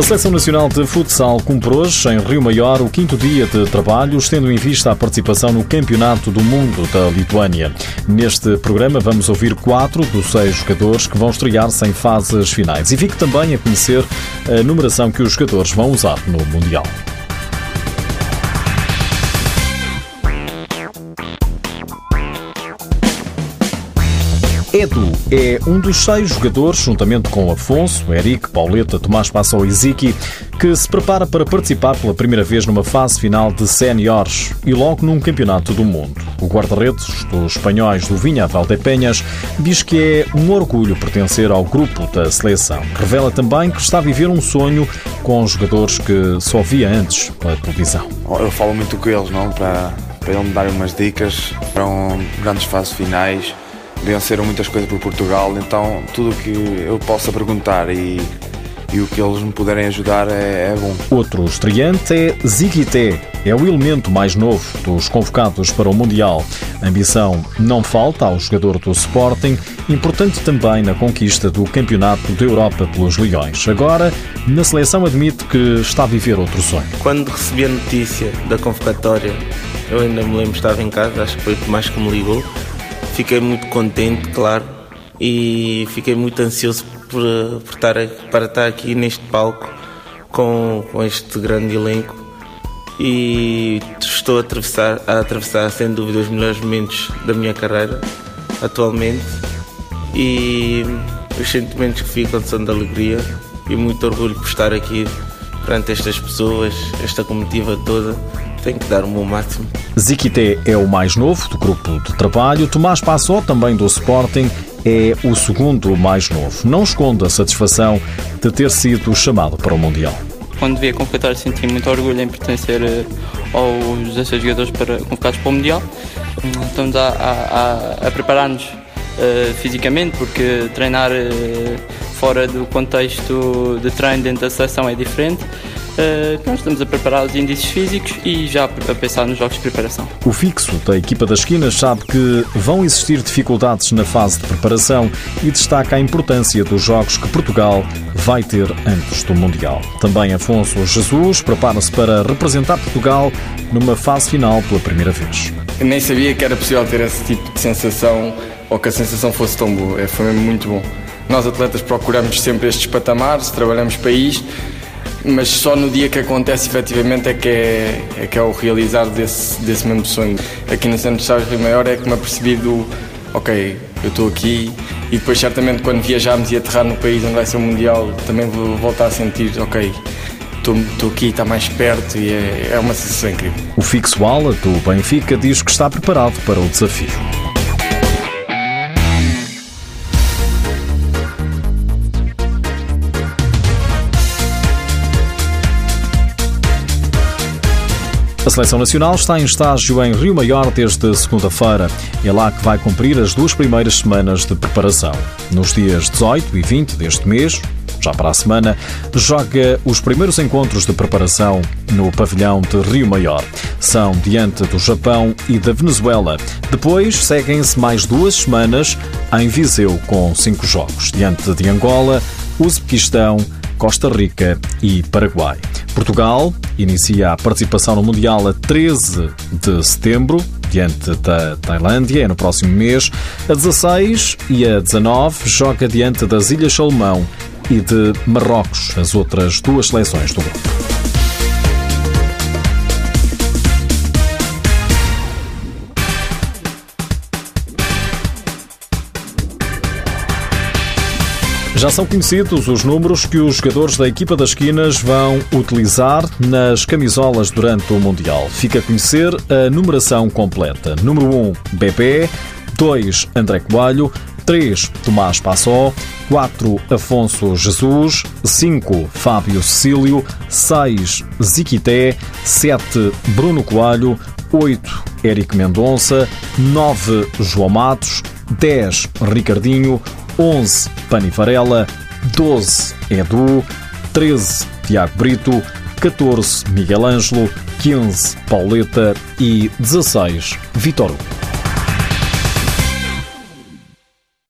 A Seleção Nacional de Futsal cumpre hoje, em Rio Maior, o quinto dia de trabalhos, tendo em vista a participação no Campeonato do Mundo da Lituânia. Neste programa vamos ouvir quatro dos seis jogadores que vão estrear-se em fases finais e fique também a conhecer a numeração que os jogadores vão usar no Mundial. Edu é um dos seis jogadores, juntamente com Afonso, Eric, Pauleta, Tomás Passou e Ziki, que se prepara para participar pela primeira vez numa fase final de séniores e logo num campeonato do mundo. O guarda-redes dos espanhóis do Vinha Valdepenhas diz que é um orgulho pertencer ao grupo da seleção. Revela também que está a viver um sonho com jogadores que só via antes pela televisão. Eu falo muito com eles, não? Para, para ele me darem umas dicas para um, grandes fases finais venceram muitas coisas por Portugal, então tudo o que eu possa perguntar e, e o que eles me puderem ajudar é, é bom. Outro estreante é Zigité, é o elemento mais novo dos convocados para o Mundial. A ambição não falta ao jogador do Sporting, importante também na conquista do Campeonato da Europa pelos Leões. Agora, na seleção admite que está a viver outro sonho. Quando recebi a notícia da convocatória, eu ainda me lembro, estava em casa, acho que foi o Tomás que me ligou Fiquei muito contente, claro, e fiquei muito ansioso por, por estar, para estar aqui neste palco com, com este grande elenco. E estou a atravessar, a atravessar sem dúvida os melhores momentos da minha carreira atualmente. E os sentimentos que ficam são de alegria e muito orgulho por estar aqui perante estas pessoas, esta comitiva toda tem que dar o meu máximo. Ziquité é o mais novo do grupo de trabalho. Tomás Passó, também do Sporting, é o segundo mais novo. Não esconde a satisfação de ter sido chamado para o Mundial. Quando vi a convocatória senti muito orgulho em pertencer eh, aos 16 jogadores para, convocados para o Mundial. Estamos a, a, a preparar-nos uh, fisicamente, porque treinar uh, fora do contexto de treino dentro da seleção é diferente. Uh, nós estamos a preparar os índices físicos e já a pensar nos jogos de preparação. O fixo da equipa das esquinas sabe que vão existir dificuldades na fase de preparação e destaca a importância dos jogos que Portugal vai ter antes do Mundial. Também Afonso Jesus prepara-se para representar Portugal numa fase final pela primeira vez. Eu nem sabia que era possível ter esse tipo de sensação ou que a sensação fosse tão boa. É, foi mesmo muito bom. Nós atletas procuramos sempre estes patamares, trabalhamos para isto mas só no dia que acontece efetivamente é que é, é, que é o realizar desse, desse mesmo sonho. Aqui no Centro de Chaves Rio Maior é que me apercebi do ok, eu estou aqui e depois certamente quando viajarmos e aterrar no país onde vai ser o Mundial também vou voltar a sentir ok, estou aqui, está mais perto e é, é uma sensação incrível. O fixo ala do Benfica diz que está preparado para o desafio. A Seleção Nacional está em estágio em Rio Maior desde segunda-feira. É lá que vai cumprir as duas primeiras semanas de preparação. Nos dias 18 e 20 deste mês, já para a semana, joga os primeiros encontros de preparação no pavilhão de Rio Maior. São diante do Japão e da Venezuela. Depois seguem-se mais duas semanas em Viseu com cinco jogos, diante de Angola, Uzbequistão, Costa Rica e Paraguai. Portugal inicia a participação no Mundial a 13 de setembro, diante da Tailândia, é no próximo mês. A 16 e a 19 joga diante das Ilhas Salomão e de Marrocos, as outras duas seleções do grupo. Já são conhecidos os números que os jogadores da equipa das esquinas vão utilizar nas camisolas durante o Mundial. Fica a conhecer a numeração completa. Número 1, Bebé. 2, André Coelho. 3, Tomás Passó. 4, Afonso Jesus. 5, Fábio Cecílio. 6, Ziquité. 7, Bruno Coelho. 8, Eric Mendonça. 9, João Matos. 10, Ricardinho. 11 Pani Varela, 12 Edu, 13 Tiago Brito, 14 Miguel Ângelo, 15 Pauleta e 16 Vitor.